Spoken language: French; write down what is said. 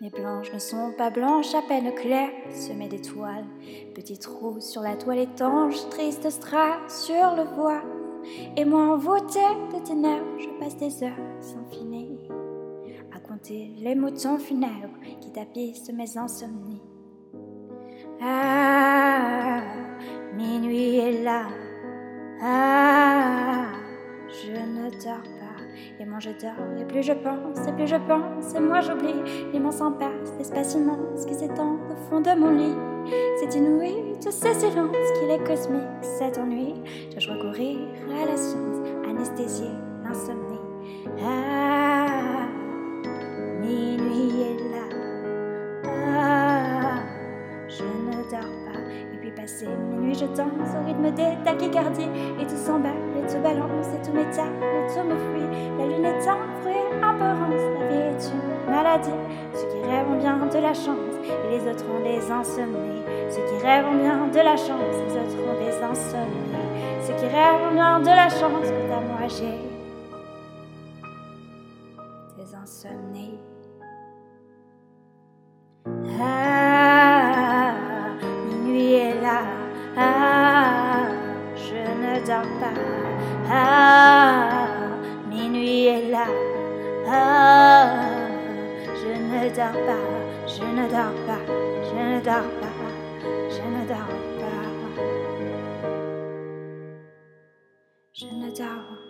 Mes blanches ne sont pas blanches, à peine claires, semées d'étoiles. Petit trou sur la toile étanche, triste strass sur le voile. Et moi envoûtée de ténèbres, je passe des heures sans finir à compter les moutons funèbres qui tapissent mes insomnies. Ah, minuit est là. Ah, je ne dors pas. Et moins je dors, et plus je pense, et plus je pense, et moi j'oublie l'immense impasse, l'espace immense qui s'étend au fond de mon lit. C'est inouï, tous ces silences qu'il est cosmique, cet ennui. Je recourir à la science, anesthésier l'insomnie? Ah, minuit est là. Ah, je ne dors pas. Et puis passé je danse au rythme des tachycardies. Et tout s'emballe, et tout balance, et tout m'étale, et tout me fuit. La lune est un fruit, un peu rance. La vie est une maladie. Ceux qui rêvent ont bien de la chance, et les autres ont des insomnies. Ceux qui rêvent ont bien de la chance, les autres ont des insomnies. Ceux qui rêvent ont bien de la chance, quant à moi j'ai des insomnies. Ne dors pas. Ah, minuit est là. Ah, je ne dors pas. Je ne dors pas. Je ne dors pas. Je ne dors pas. Je ne dors